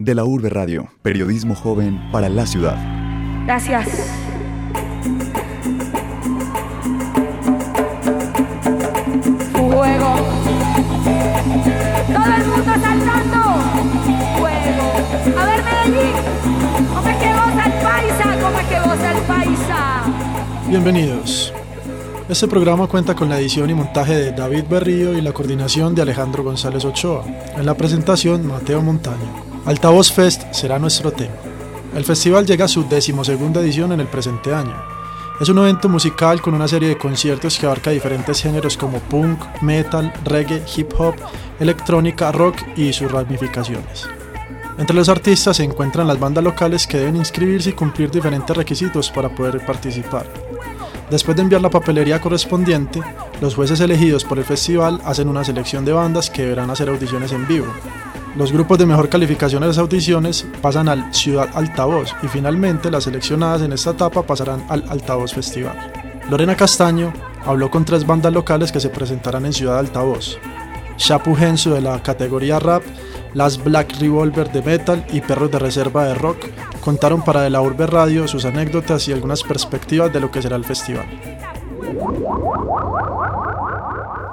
De la Urbe Radio, periodismo joven para la ciudad. Gracias. Fuego. Todo el mundo saltando. Fuego. A ver, Medellín. ¿Cómo es que goza el paisa? ¿Cómo es que goza el paisa? Bienvenidos. Este programa cuenta con la edición y montaje de David Berrío y la coordinación de Alejandro González Ochoa. En la presentación, Mateo Montaño. Altavoz Fest será nuestro tema. El festival llega a su decimosegunda edición en el presente año. Es un evento musical con una serie de conciertos que abarca diferentes géneros como punk, metal, reggae, hip hop, electrónica, rock y sus ramificaciones. Entre los artistas se encuentran las bandas locales que deben inscribirse y cumplir diferentes requisitos para poder participar. Después de enviar la papelería correspondiente, los jueces elegidos por el festival hacen una selección de bandas que deberán hacer audiciones en vivo. Los grupos de mejor calificación de las audiciones pasan al Ciudad Altavoz y finalmente las seleccionadas en esta etapa pasarán al Altavoz Festival. Lorena Castaño habló con tres bandas locales que se presentarán en Ciudad Altavoz. Chapu Gensu de la categoría rap, las Black Revolver de metal y Perros de Reserva de rock contaron para De la Urbe Radio sus anécdotas y algunas perspectivas de lo que será el festival.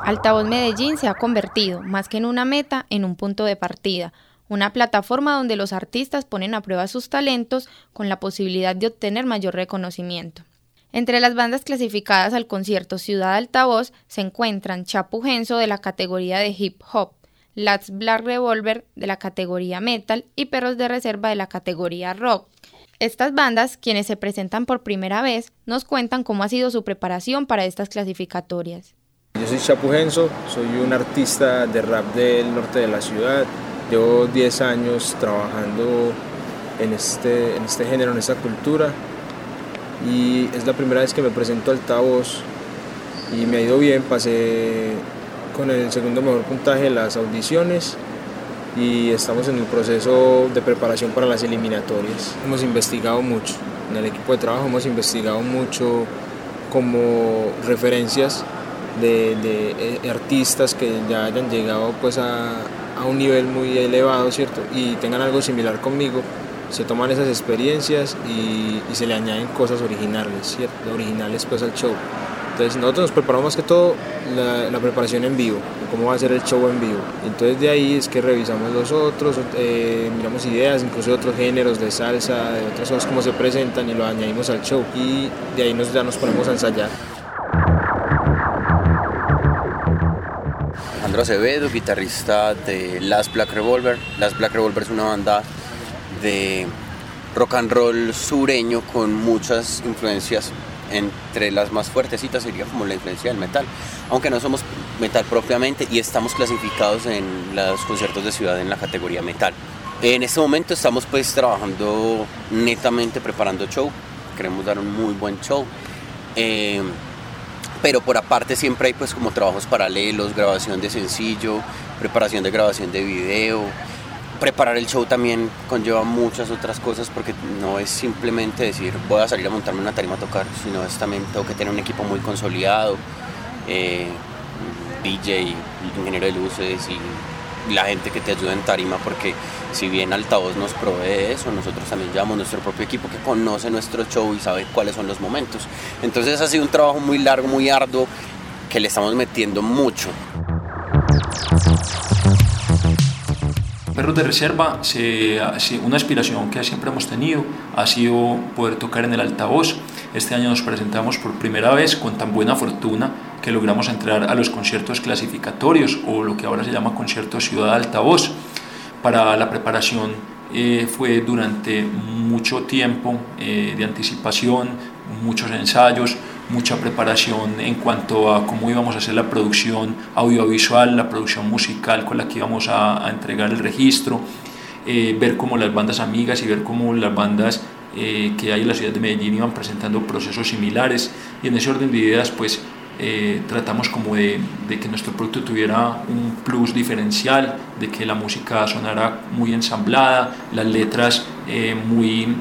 Altavoz Medellín se ha convertido, más que en una meta, en un punto de partida, una plataforma donde los artistas ponen a prueba sus talentos con la posibilidad de obtener mayor reconocimiento. Entre las bandas clasificadas al concierto Ciudad Altavoz se encuentran Chapu Genso de la categoría de hip hop, Lats Black Revolver de la categoría metal y Perros de Reserva de la categoría rock. Estas bandas, quienes se presentan por primera vez, nos cuentan cómo ha sido su preparación para estas clasificatorias. Yo soy Chapu Genso, soy un artista de rap del norte de la ciudad. Llevo 10 años trabajando en este, en este género, en esta cultura. Y es la primera vez que me presento altavoz y me ha ido bien. Pasé con el segundo mejor puntaje de las audiciones y estamos en el proceso de preparación para las eliminatorias. Hemos investigado mucho, en el equipo de trabajo hemos investigado mucho como referencias de, eh, artistas que ya hayan llegado pues a, un nivel muy elevado, ¿cierto? Y tengan algo similar conmigo, se toman esas experiencias y, se le añaden cosas originales, ¿cierto? Originales pues al show. Entonces nosotros nos preparamos más que todo la, preparación en vivo, cómo va a ser el show en vivo. Entonces de ahí es que revisamos los otros, eh, miramos ideas, incluso de otros géneros, de salsa, de otras cosas, cómo se presentan y lo añadimos al show. Y de ahí nos, ya nos ponemos a ensayar. Acevedo, guitarrista de Las Black Revolver. Las Black Revolver es una banda de rock and roll sureño con muchas influencias. Entre las más fuertecitas sería como la influencia del metal, aunque no somos metal propiamente y estamos clasificados en los conciertos de ciudad en la categoría metal. En este momento estamos pues trabajando netamente preparando show, queremos dar un muy buen show. Eh, pero por aparte siempre hay pues como trabajos paralelos, grabación de sencillo, preparación de grabación de video. Preparar el show también conlleva muchas otras cosas porque no es simplemente decir voy a salir a montarme una tarima a tocar, sino es también tengo que tener un equipo muy consolidado, eh, DJ, ingeniero de luces y la gente que te ayuda en tarima, porque si bien Altavoz nos provee eso, nosotros también llevamos nuestro propio equipo que conoce nuestro show y sabe cuáles son los momentos. Entonces ha sido un trabajo muy largo, muy arduo, que le estamos metiendo mucho. Perros de Reserva, una aspiración que siempre hemos tenido ha sido poder tocar en el altavoz. Este año nos presentamos por primera vez con tan buena fortuna que logramos entrar a los conciertos clasificatorios o lo que ahora se llama concierto Ciudad Altavoz. Para la preparación eh, fue durante mucho tiempo eh, de anticipación, muchos ensayos, mucha preparación en cuanto a cómo íbamos a hacer la producción audiovisual, la producción musical con la que íbamos a, entregar el registro, eh, ver cómo las bandas amigas y ver cómo las bandas eh, que hay en la ciudad de Medellín iban presentando procesos similares y en ese orden de ideas pues eh, tratamos como de, que nuestro producto tuviera un plus diferencial, de que la música sonara muy ensamblada, las letras muy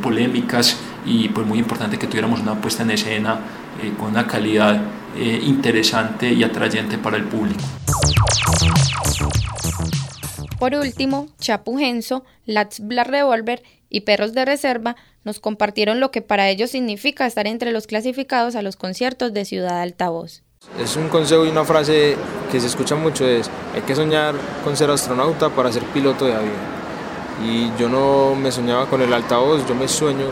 polémicas, y pues muy importante que tuviéramos una puesta en escena eh, con una calidad eh, interesante y atrayente para el público. Por último, Chapu Genso, Lats Black Revolver y Perros de Reserva nos compartieron lo que para ellos significa estar entre los clasificados a los conciertos de Ciudad Altavoz. Es un consejo y una frase que se escucha mucho, es hay que soñar con ser astronauta para ser piloto de avión. Y yo no me soñaba con el altavoz, yo me sueño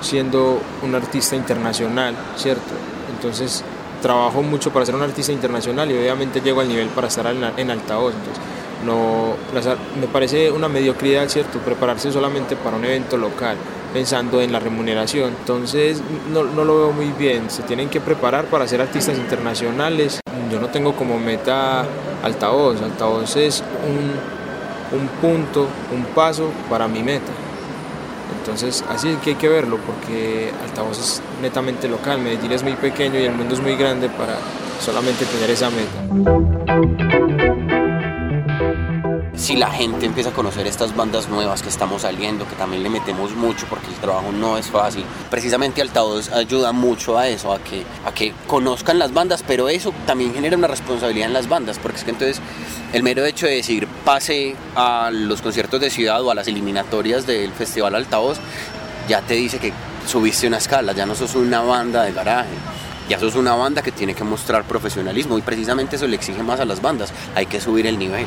siendo un artista internacional, ¿cierto? Entonces trabajo mucho para ser un artista internacional y obviamente llego al nivel para estar en altavoz. Entonces, no, me parece una mediocridad, ¿cierto? Prepararse solamente para un evento local, pensando en la remuneración. Entonces, no, no lo veo muy bien. Se tienen que preparar para ser artistas internacionales. Yo no tengo como meta altavoz. Altavoz es un, un punto, un paso para mi meta. Entonces, así es que hay que verlo, porque altavoz es netamente local. Medellín es muy pequeño y el mundo es muy grande para solamente tener esa meta si la gente empieza a conocer estas bandas nuevas que estamos saliendo, que también le metemos mucho porque el trabajo no es fácil, precisamente Altavoz ayuda mucho a eso, a que, a que conozcan las bandas, pero eso también genera una responsabilidad en las bandas, porque es que entonces el mero hecho de decir pase a los conciertos de ciudad o a las eliminatorias del Festival Altavoz, ya te dice que subiste una escala, ya no sos una banda de garaje ya sos una banda que tiene que mostrar profesionalismo y precisamente eso le exige más a las bandas, hay que subir el nivel.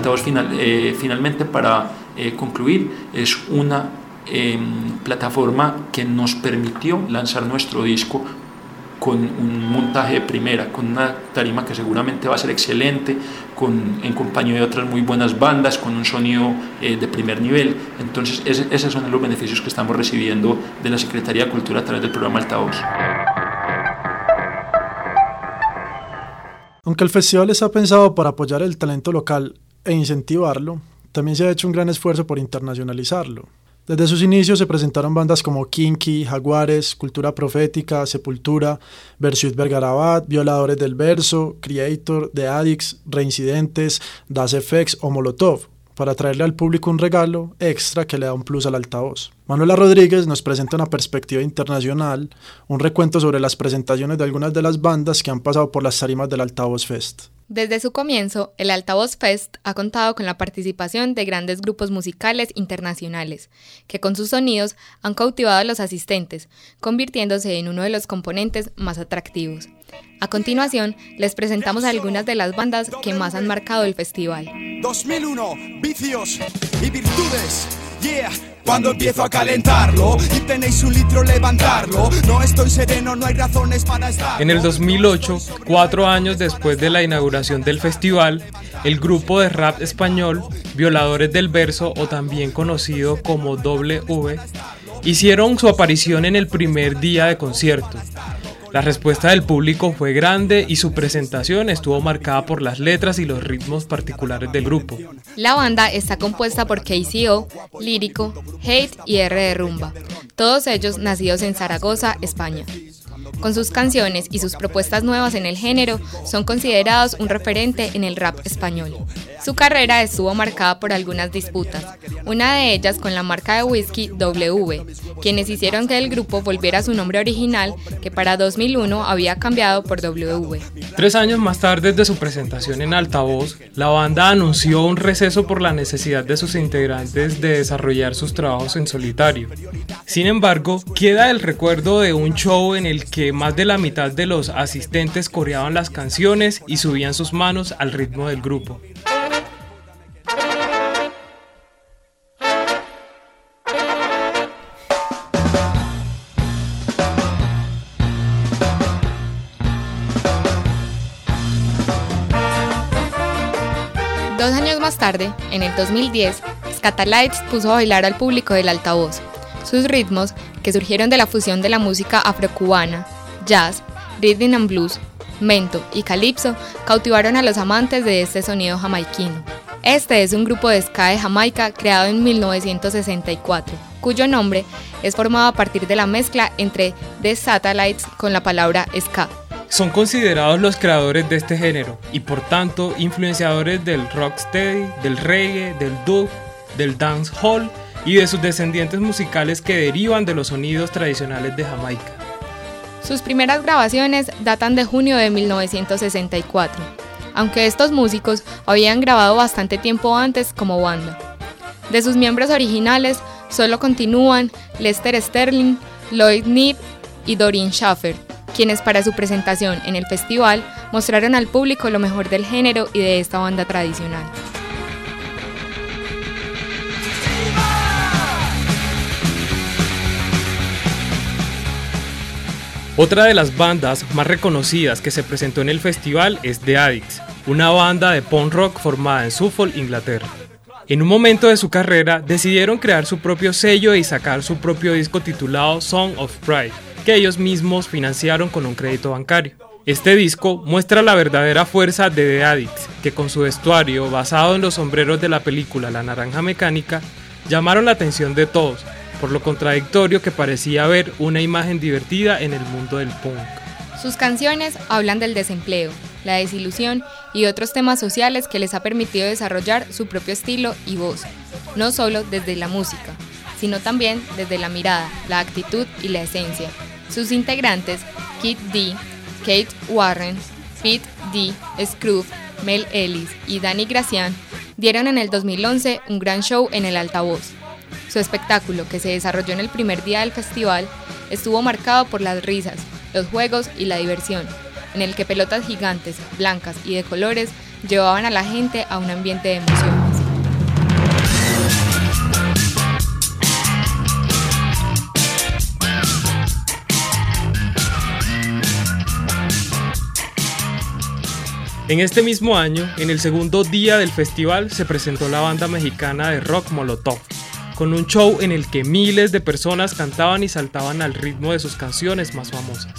Altavoz eh, finalmente para eh, concluir es una em, plataforma que nos permitió lanzar nuestro disco con un montaje de primera, con una tarima que seguramente va a ser excelente, con, en compañía de otras muy buenas bandas, con un sonido eh, de primer nivel. Entonces, esos son los beneficios que estamos recibiendo de la Secretaría de Cultura a través del programa Altavoz. Aunque el festival está pensado para apoyar el talento local e incentivarlo, también se ha hecho un gran esfuerzo por internacionalizarlo. Desde sus inicios se presentaron bandas como Kinky, Jaguares, Cultura Profética, Sepultura, Versuit Vergarabat, Violadores del Verso, Creator, The Addicts, Reincidentes, Das FX o Molotov, para traerle al público un regalo extra que le da un plus al altavoz. Manuela Rodríguez nos presenta una perspectiva internacional, un recuento sobre las presentaciones de algunas de las bandas que han pasado por las tarimas del Altavoz Fest. Desde su comienzo, el Altavoz Fest ha contado con la participación de grandes grupos musicales internacionales, que con sus sonidos han cautivado a los asistentes, convirtiéndose en uno de los componentes más atractivos. A continuación, les presentamos algunas de las bandas que más han marcado el festival. 2001, vicios y virtudes. Yeah. Cuando empiezo a calentarlo y tenéis un litro levantarlo, no estoy no hay razones para. En el 2008, cuatro años después de la inauguración del festival, el grupo de rap español Violadores del Verso o también conocido como W hicieron su aparición en el primer día de concierto. La respuesta del público fue grande y su presentación estuvo marcada por las letras y los ritmos particulares del grupo. La banda está compuesta por KCO, Lírico, Hate y R de Rumba, todos ellos nacidos en Zaragoza, España. Con sus canciones y sus propuestas nuevas en el género, son considerados un referente en el rap español. Su carrera estuvo marcada por algunas disputas, una de ellas con la marca de whisky W, quienes hicieron que el grupo volviera a su nombre original, que para 2001 había cambiado por W. Tres años más tarde de su presentación en altavoz, la banda anunció un receso por la necesidad de sus integrantes de desarrollar sus trabajos en solitario. Sin embargo, queda el recuerdo de un show en el que más de la mitad de los asistentes coreaban las canciones y subían sus manos al ritmo del grupo. Dos años más tarde, en el 2010, Scatalites puso a bailar al público del altavoz. Sus ritmos, que surgieron de la fusión de la música afrocubana, jazz, rhythm and blues, mento y calypso, cautivaron a los amantes de este sonido jamaiquino. Este es un grupo de ska de Jamaica creado en 1964, cuyo nombre es formado a partir de la mezcla entre The Satellites con la palabra ska. Son considerados los creadores de este género y por tanto influenciadores del rocksteady, del reggae, del dub, del dancehall y de sus descendientes musicales que derivan de los sonidos tradicionales de Jamaica. Sus primeras grabaciones datan de junio de 1964, aunque estos músicos habían grabado bastante tiempo antes como banda. De sus miembros originales solo continúan Lester Sterling, Lloyd Knibb y Doreen Schaffer, quienes para su presentación en el festival mostraron al público lo mejor del género y de esta banda tradicional. Otra de las bandas más reconocidas que se presentó en el festival es The Addicts, una banda de punk rock formada en Suffolk, Inglaterra. En un momento de su carrera decidieron crear su propio sello y sacar su propio disco titulado Song of Pride, que ellos mismos financiaron con un crédito bancario. Este disco muestra la verdadera fuerza de The Addicts, que con su vestuario basado en los sombreros de la película La Naranja Mecánica, llamaron la atención de todos, por lo contradictorio que parecía ver una imagen divertida en el mundo del punk. Sus canciones hablan del desempleo, la desilusión y otros temas sociales que les ha permitido desarrollar su propio estilo y voz, no solo desde la música, sino también desde la mirada, la actitud y la esencia. Sus integrantes, Kit D, Kate Warren, Pete D, Scrooge, Mel Ellis y Danny Gracian, dieron en el 2011 un gran show en el altavoz su espectáculo, que se desarrolló en el primer día del festival, estuvo marcado por las risas, los juegos y la diversión, en el que pelotas gigantes, blancas y de colores llevaban a la gente a un ambiente de emociones. En este mismo año, en el segundo día del festival, se presentó la banda mexicana de rock Molotov, con un show en el que miles de personas cantaban y saltaban al ritmo de sus canciones más famosas.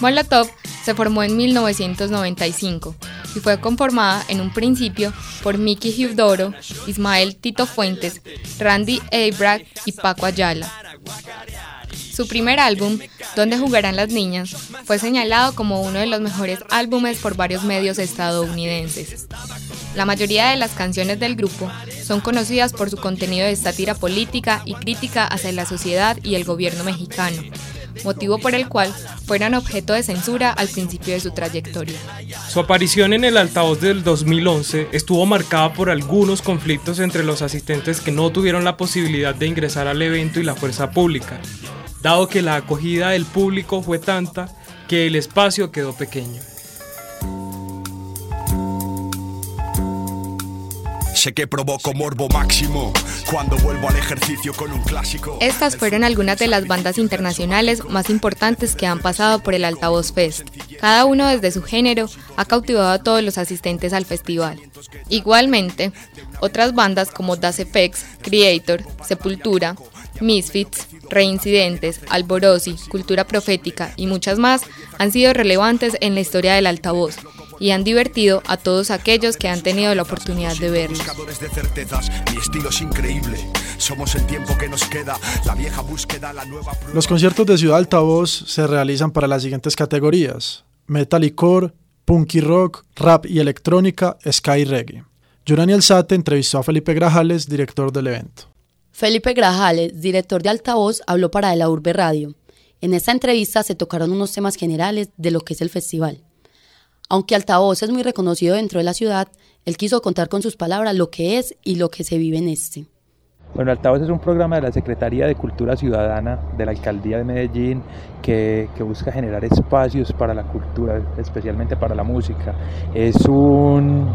Molotov se formó en 1995 y fue conformada en un principio por Mickey Hudoro, Ismael Tito Fuentes, Randy Abrach y Paco Ayala. Su primer álbum, Donde jugarán las niñas, fue señalado como uno de los mejores álbumes por varios medios estadounidenses. La mayoría de las canciones del grupo son conocidas por su contenido de sátira política y crítica hacia la sociedad y el gobierno mexicano, motivo por el cual fueron objeto de censura al principio de su trayectoria. Su aparición en el altavoz del 2011 estuvo marcada por algunos conflictos entre los asistentes que no tuvieron la posibilidad de ingresar al evento y la fuerza pública, dado que la acogida del público fue tanta que el espacio quedó pequeño. Sé que provoco morbo máximo cuando vuelvo al ejercicio con un clásico. Estas fueron algunas de las bandas internacionales más importantes que han pasado por el Altavoz Fest. Cada uno desde su género ha cautivado a todos los asistentes al festival. Igualmente, otras bandas como Das Effects, Creator, Sepultura, Misfits, Reincidentes, Alborosi, Cultura Profética y muchas más han sido relevantes en la historia del altavoz y han divertido a todos aquellos que han tenido la oportunidad de verlos. Los conciertos de Ciudad Altavoz se realizan para las siguientes categorías: metal y core, punk y rock, rap y electrónica, sky y reggae. Yurani Alzate entrevistó a Felipe Grajales, director del evento. Felipe Grajales, director de Altavoz, habló para la Urbe Radio. En esta entrevista se tocaron unos temas generales de lo que es el festival. Aunque Altavoz es muy reconocido dentro de la ciudad, él quiso contar con sus palabras lo que es y lo que se vive en este. Bueno, Altavoz es un programa de la Secretaría de Cultura Ciudadana de la Alcaldía de Medellín que, que, busca generar espacios para la cultura, especialmente para la música. Es un,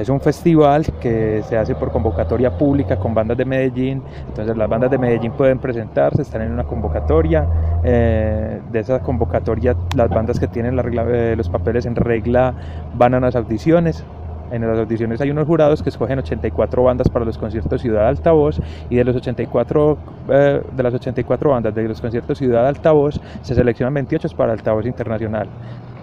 es un festival que se hace por convocatoria pública con bandas de Medellín. Entonces las bandas de Medellín pueden presentarse, están en una convocatoria. Eh, de esa convocatoria las bandas que tienen eh, los papeles en regla van a unas audiciones en las audiciones hay unos jurados que escogen 84 bandas para los conciertos Ciudad Altavoz y de los 84 eh, de las 84 bandas de los conciertos Ciudad Altavoz se seleccionan 28 para Altavoz Internacional.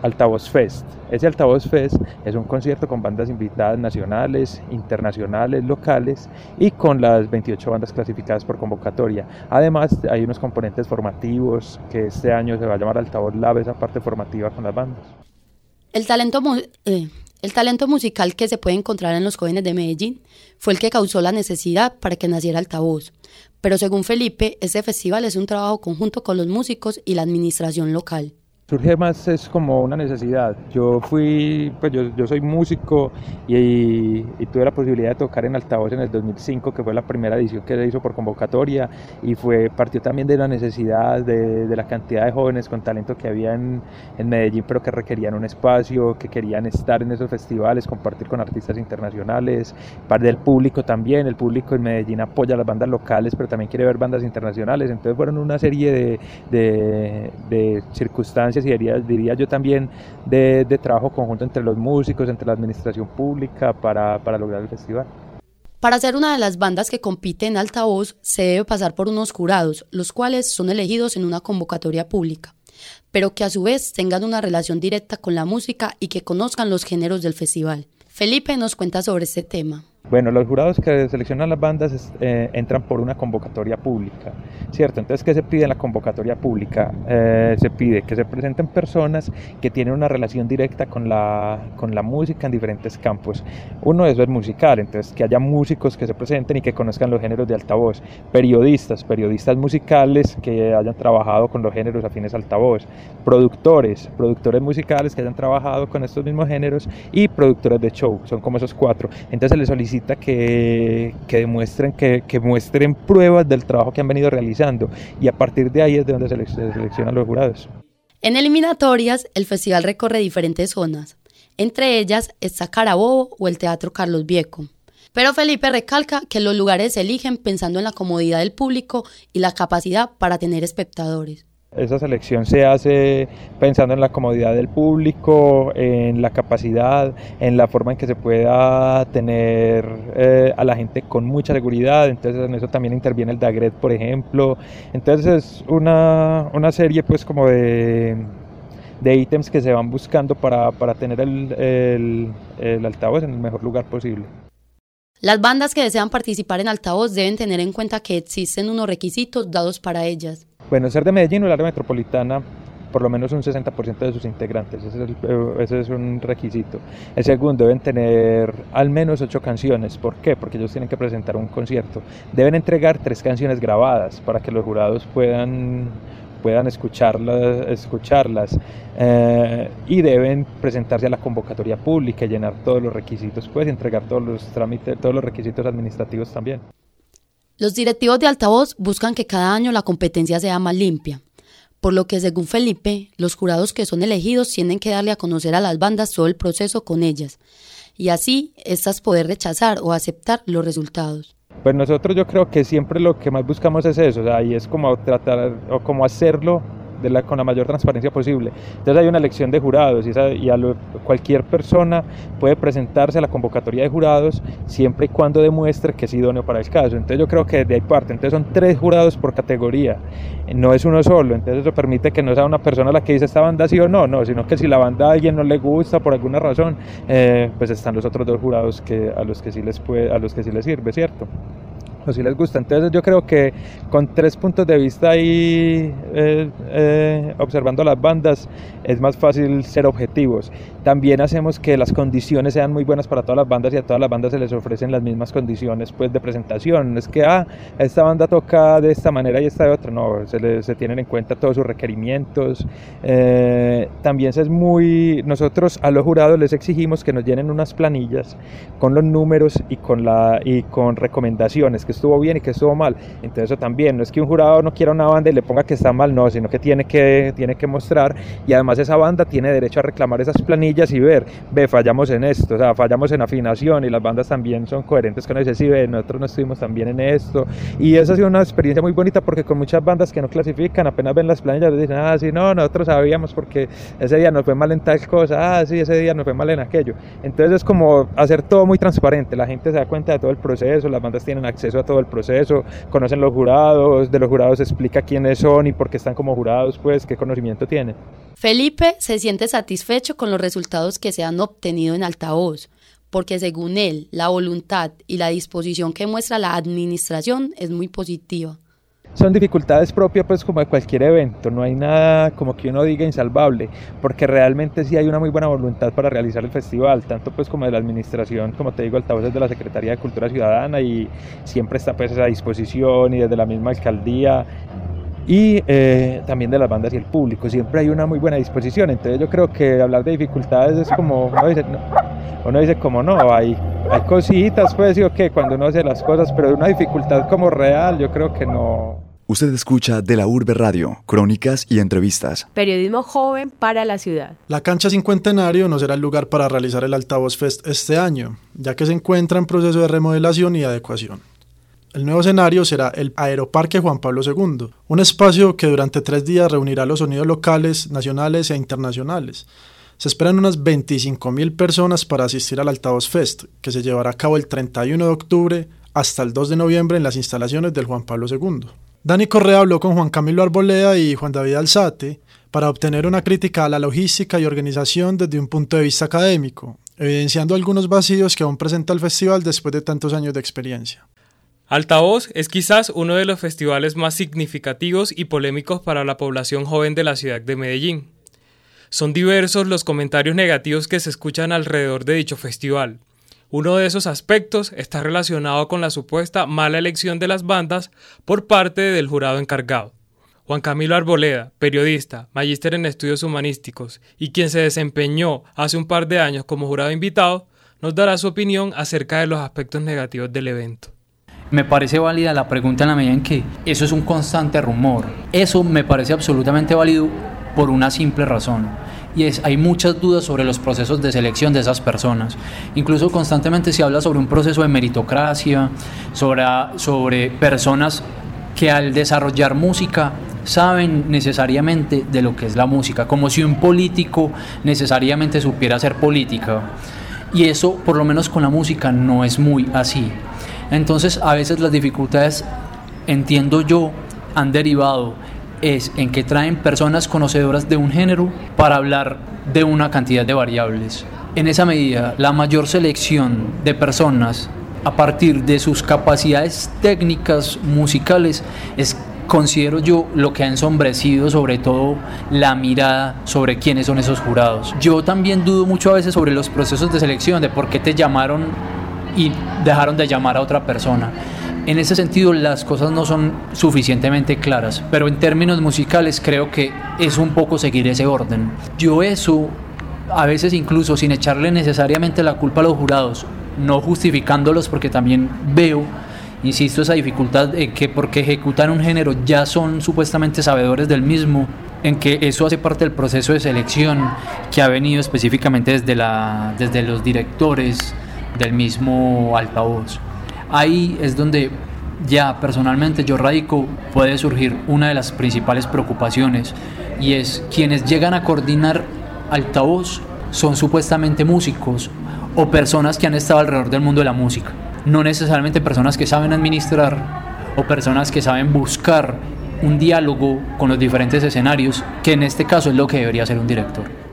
Altavoz Fest. Ese Altavoz Fest es un concierto con bandas invitadas nacionales, internacionales, locales y con las 28 bandas clasificadas por convocatoria. Además, hay unos componentes formativos que este año se va a llamar Altavoz Lab, esa parte formativa con las bandas. El talento, eh, el talento musical que se puede encontrar en los jóvenes de Medellín fue el que causó la necesidad para que naciera Altavoz. Pero según Felipe, este festival es un trabajo conjunto con los músicos y la administración local. Surge más es como una necesidad. Yo fui, pues yo, yo soy músico y, y, tuve la posibilidad de tocar en altavoz en el 2005, que fue la primera edición que se hizo por convocatoria y fue partió también de la necesidad de, de la cantidad de jóvenes con talento que había en, en, Medellín, pero que requerían un espacio, que querían estar en esos festivales, compartir con artistas internacionales, parte del público también. El público en Medellín apoya a las bandas locales, pero también quiere ver bandas internacionales. Entonces fueron una serie de, de, de circunstancias y diría, diría yo también de, de, trabajo conjunto entre los músicos, entre la administración pública para, para lograr el festival. Para ser una de las bandas que compite en altavoz se debe pasar por unos jurados, los cuales son elegidos en una convocatoria pública, pero que a su vez tengan una relación directa con la música y que conozcan los géneros del festival. Felipe nos cuenta sobre este tema. Bueno, los jurados que seleccionan las bandas eh, entran por una convocatoria pública, ¿cierto? Entonces, ¿qué se pide en la convocatoria pública? Eh, se pide que se presenten personas que tienen una relación directa con la, con la música en diferentes campos. Uno de esos es musical, entonces que haya músicos que se presenten y que conozcan los géneros de altavoz. Periodistas, periodistas musicales que hayan trabajado con los géneros afines a altavoz. Productores, productores musicales que hayan trabajado con estos mismos géneros y productores de show, son como esos cuatro. Entonces se les solicita que, demuestren, que, muestren pruebas del trabajo que han venido realizando y a partir de ahí es de donde se, se seleccionan los jurados. En eliminatorias, el festival recorre diferentes zonas. Entre ellas está Carabobo o el Teatro Carlos Vieco. Pero Felipe recalca que los lugares se eligen pensando en la comodidad del público y la capacidad para tener espectadores. Esa selección se hace pensando en la comodidad del público, en la capacidad, en la forma en que se pueda tener eh, a la gente con mucha seguridad. Entonces en eso también interviene el DAGRET, por ejemplo. Entonces es una, una serie pues como de, de ítems que se van buscando para, para tener el, el, el altavoz en el mejor lugar posible. Las bandas que desean participar en altavoz deben tener en cuenta que existen unos requisitos dados para ellas. Bueno, ser de Medellín o el área metropolitana, por lo menos un 60% de sus integrantes, ese es, el, es, un requisito. El segundo, deben tener al menos ocho canciones. ¿Por qué? Porque ellos tienen que presentar un concierto. Deben entregar tres canciones grabadas para que los jurados puedan puedan escucharlas, escucharlas eh, y deben presentarse a la convocatoria pública, llenar todos los requisitos, pues, entregar todos los trámites, todos los requisitos administrativos también. Los directivos de altavoz buscan que cada año la competencia sea más limpia, por lo que según Felipe, los jurados que son elegidos tienen que darle a conocer a las bandas todo el proceso con ellas, y así estas poder rechazar o aceptar los resultados. Pues nosotros yo creo que siempre lo que más buscamos es eso, o sea, y es como tratar o como hacerlo de la, con la mayor transparencia posible. Entonces hay una elección de jurados y, cualquier persona puede presentarse a la convocatoria de jurados siempre y cuando demuestre que es idóneo para el caso. Entonces yo creo que de ahí parte. Entonces son tres jurados por categoría, no es uno solo. Entonces eso permite que no sea una persona la que dice esta banda sí o no, no, sino que si la banda a alguien no le gusta por alguna razón, eh, pues están los otros dos jurados que, a, los que sí les puede, a los que sí les sirve, ¿cierto? O si les gusta. Entonces yo creo que con tres puntos de vista ahí eh, eh, observando las bandas es más fácil ser objetivos. También hacemos que las condiciones sean muy buenas para todas las bandas y a todas las bandas se les ofrecen las mismas condiciones pues de presentación. Es que ah, esta banda toca de esta manera y esta de otra. No, se, les, se tienen en cuenta todos sus requerimientos. Eh, también es muy... Nosotros a los jurados les exigimos que nos llenen unas planillas con los números y con, la, y con recomendaciones que estuvo bien y que estuvo mal. Entonces eso también, no es que un jurado no quiera una banda y le ponga que está mal, no, sino que tiene que, tiene que mostrar y además esa banda tiene derecho a reclamar esas planillas y ver, ve, fallamos en esto, o sea, fallamos en afinación y las bandas también son coherentes con eso, sí, ve, nosotros no estuvimos tan bien en esto y eso ha sido una experiencia muy bonita porque con muchas bandas que no clasifican, apenas ven las planillas, les dicen, ah, sí, no, nosotros sabíamos porque ese día nos fue mal en tal cosa, ah, sí, ese día nos fue mal en aquello. Entonces es como hacer todo muy transparente, la gente se da cuenta de todo el proceso, las bandas tienen acceso a todo el proceso, conocen los jurados, de los jurados explica quiénes son y por qué están como jurados, pues qué conocimiento tienen. Felipe se siente satisfecho con los resultados que se han obtenido en altavoz, porque según él, la voluntad y la disposición que muestra la administración es muy positiva son dificultades propias pues como de cualquier evento, no hay nada como que uno diga insalvable, porque realmente sí hay una muy buena voluntad para realizar el festival, tanto pues como de la administración, como te digo, altavoces de la Secretaría de Cultura Ciudadana y siempre está pues a disposición y desde la misma alcaldía y eh, también de las bandas y el público. Siempre hay una muy buena disposición, entonces yo creo que hablar de dificultades es como, uno dice, no, uno dice como no, hay, hay cositas, pues, sí, que cuando uno hace las cosas, pero una dificultad como real, yo creo que no. Usted escucha de la Urbe Radio, crónicas y entrevistas. Periodismo joven para la ciudad. La cancha cincuentenario no será el lugar para realizar el Altavoz Fest este año, ya que se encuentra en proceso de remodelación y adecuación. El nuevo escenario será el Aeroparque Juan Pablo II, un espacio que durante tres días reunirá los sonidos locales, nacionales e internacionales. Se esperan unas 25.000 personas para asistir al Altavoz Fest, que se llevará a cabo el 31 de octubre hasta el 2 de noviembre en las instalaciones del Juan Pablo II. Dani Correa habló con Juan Camilo Arboleda y Juan David Alzate para obtener una crítica a la logística y organización desde un punto de vista académico, evidenciando algunos vacíos que aún presenta el festival después de tantos años de experiencia. Altavoz es quizás uno de los festivales más significativos y polémicos para la población joven de la ciudad de Medellín. Son diversos los comentarios negativos que se escuchan alrededor de dicho festival, uno de esos aspectos está relacionado con la supuesta mala elección de las bandas por parte del jurado encargado. Juan Camilo Arboleda, periodista, magíster en estudios humanísticos y quien se desempeñó hace un par de años como jurado invitado, nos dará su opinión acerca de los aspectos negativos del evento. Me parece válida la pregunta en la medida en que eso es un constante rumor. Eso me parece absolutamente válido por una simple razón y es, hay muchas dudas sobre los procesos de selección de esas personas. Incluso constantemente se habla sobre un proceso de meritocracia, sobre, sobre personas que al desarrollar música saben necesariamente de lo que es la música, como si un político necesariamente supiera hacer política. Y eso, por lo menos con la música, no es muy así. Entonces, a veces las dificultades, entiendo yo, han derivado es en que traen personas conocedoras de un género para hablar de una cantidad de variables. En esa medida, la mayor selección de personas a partir de sus capacidades técnicas musicales es considero yo lo que ha ensombrecido sobre todo la mirada sobre quiénes son esos jurados. Yo también dudo mucho a veces sobre los procesos de selección, de por qué te llamaron y dejaron de llamar a otra persona. En ese sentido las cosas no son suficientemente claras, pero en términos musicales creo que es un poco seguir ese orden. Yo eso, a veces incluso sin echarle necesariamente la culpa a los jurados, no justificándolos porque también veo insisto, esa dificultad en que porque ejecutan un género ya son supuestamente sabedores del mismo, en que eso hace parte del proceso de selección que ha venido específicamente desde, la, desde los directores del mismo altavoz ahí es donde ya personalmente yo radico puede surgir una de las principales preocupaciones y es quienes llegan a coordinar altavoz son supuestamente músicos o personas que han estado alrededor del mundo de la música, no necesariamente personas que saben administrar o personas que saben buscar un diálogo con los diferentes escenarios, que en este caso es lo que debería ser un director.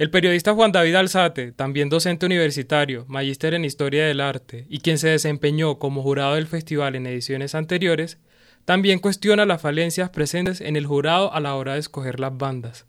El periodista Juan David Alzate, también docente universitario, magíster en Historia del Arte y quien se desempeñó como jurado del festival en ediciones anteriores, también cuestiona las falencias presentes en el jurado a la hora de escoger las bandas.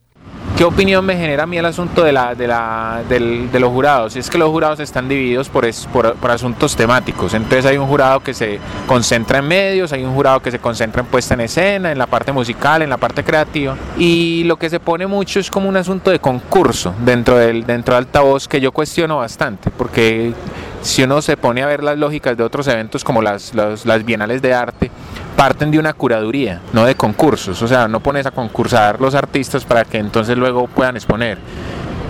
¿Qué opinión me genera a mí el asunto de, la, de, la, de los jurados? Es que los jurados están divididos por, por, por, asuntos temáticos. Entonces hay un jurado que se concentra en medios, hay un jurado que se concentra en puesta en escena, en la parte musical, en la parte creativa. Y lo que se pone mucho es como un asunto de concurso dentro del, dentro del altavoz que yo cuestiono bastante, porque si uno se pone a ver las lógicas de otros eventos como las, las bienales de arte, parten de una curaduría, no de concursos. O sea, no pones a concursar los artistas para que entonces luego puedan exponer.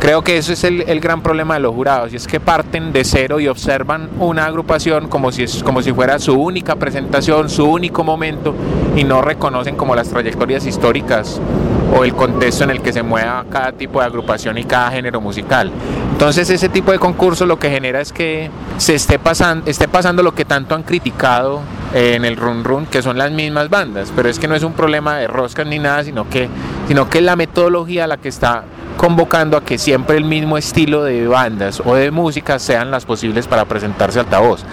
Creo que eso es el, el, gran problema de los jurados y es que parten de cero y observan una agrupación como si, como si fuera su única presentación, su único momento y no reconocen como las trayectorias históricas o el contexto en el que se mueva cada tipo de agrupación y cada género musical. Entonces ese tipo de concurso lo que genera es que se esté pasando, esté pasando lo que tanto han criticado en el run run, que son las mismas bandas, pero es que no es un problema de roscas ni nada, sino que, sino que la metodología la que está convocando a que siempre el mismo estilo de bandas o de música sean las posibles para presentarse altavoz.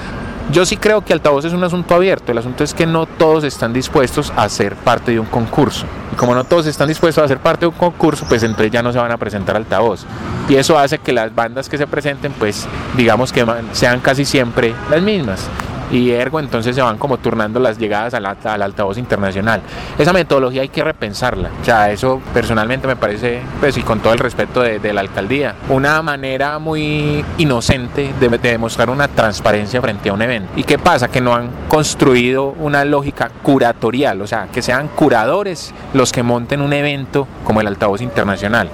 Yo sí creo que altavoz es un asunto abierto, el asunto es que no todos están dispuestos a ser parte de un concurso. Y como no todos están dispuestos a ser parte de un concurso, pues entonces ya no se van a presentar altavoz. Y eso hace que las bandas que se presenten, pues digamos que sean casi siempre las mismas. Y ergo entonces se van como turnando las llegadas al, al altavoz internacional. Esa metodología hay que repensarla. O sea, eso personalmente me parece, pues y con todo el respeto de, la alcaldía, una manera muy inocente de, de demostrar una transparencia frente a un evento. ¿Y qué pasa? Que no han construido una lógica curatorial, o sea, que sean curadores los que monten un evento como el altavoz internacional.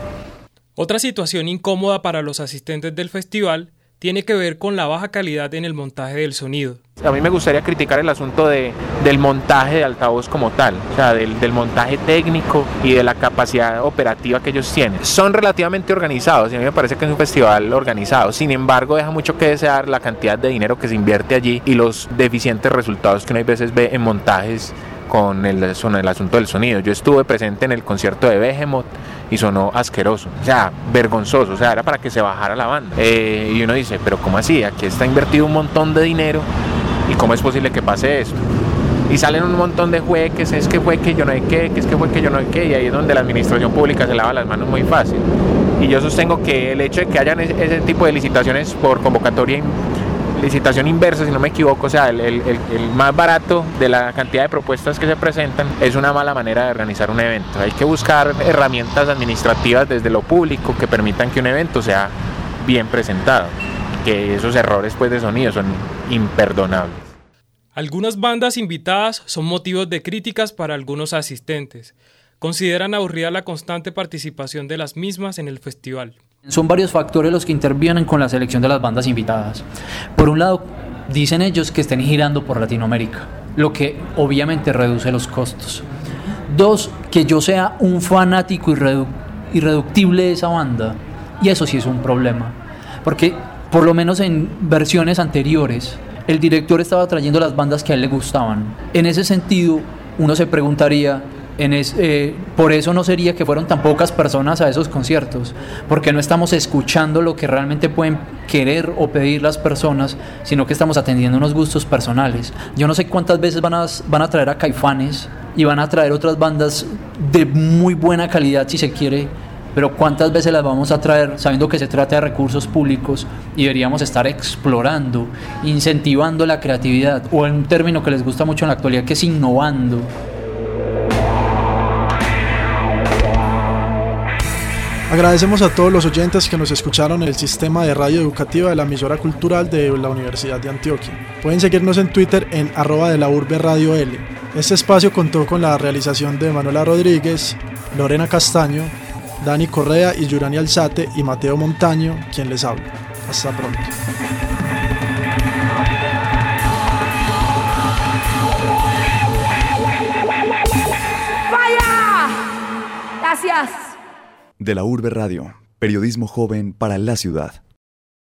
Otra situación incómoda para los asistentes del festival tiene que ver con la baja calidad en el montaje del sonido. A mí me gustaría criticar el asunto de, del montaje de altavoz como tal, o sea, del, del, montaje técnico y de la capacidad operativa que ellos tienen. Son relativamente organizados y a mí me parece que es un festival organizado. Sin embargo, deja mucho que desear la cantidad de dinero que se invierte allí y los deficientes resultados que uno a veces ve en montajes con el, el asunto del sonido. Yo estuve presente en el concierto de Behemoth y sonó asqueroso, o sea, vergonzoso, o sea, era para que se bajara la banda. Eh, y uno dice, pero ¿cómo así? Aquí está invertido un montón de dinero y ¿cómo es posible que pase esto? Y salen un montón de jueques, es que fue que yo no hay qué, que es que fue que yo no hay qué, y ahí es donde la administración pública se lava las manos muy fácil. Y yo sostengo que el hecho de que hayan ese tipo de licitaciones por convocatoria licitación inversa, si no me equivoco, o sea, el, más barato de la cantidad de propuestas que se presentan es una mala manera de organizar un evento. Hay que buscar herramientas administrativas desde lo público que permitan que un evento sea bien presentado, que esos errores pues, de sonido son imperdonables. Algunas bandas invitadas son motivos de críticas para algunos asistentes. Consideran aburrida la constante participación de las mismas en el festival. Son varios factores los que intervienen con la selección de las bandas invitadas. Por un lado, dicen ellos que estén girando por Latinoamérica, lo que obviamente reduce los costos. Dos, que yo sea un fanático irredu irreductible de esa banda. Y eso sí es un problema. Porque por lo menos en versiones anteriores, el director estaba trayendo las bandas que a él le gustaban. En ese sentido, uno se preguntaría, eh, por eso no sería que fueron tan pocas personas a esos conciertos, porque no estamos escuchando lo que realmente pueden querer o pedir las personas, sino que estamos atendiendo unos gustos personales. Yo no sé cuántas veces van a, van a traer a Caifanes y van a traer otras bandas de muy buena calidad, si se quiere, pero cuántas veces las vamos a traer sabiendo que se trata de recursos públicos y deberíamos estar explorando, incentivando la creatividad, o en un término que les gusta mucho en la actualidad, que es innovando. Agradecemos a todos los oyentes que nos escucharon en el sistema de radio educativa de la emisora cultural de la Universidad de Antioquia. Pueden seguirnos en Twitter en arroba de la urbe radio L. Este espacio contó con la realización de Manuela Rodríguez, Lorena Castaño, Dani Correa y Yurani Alzate y Mateo Montaño, quien les habla. Hasta pronto. Gracias. De la Urbe Radio, periodismo joven para la ciudad.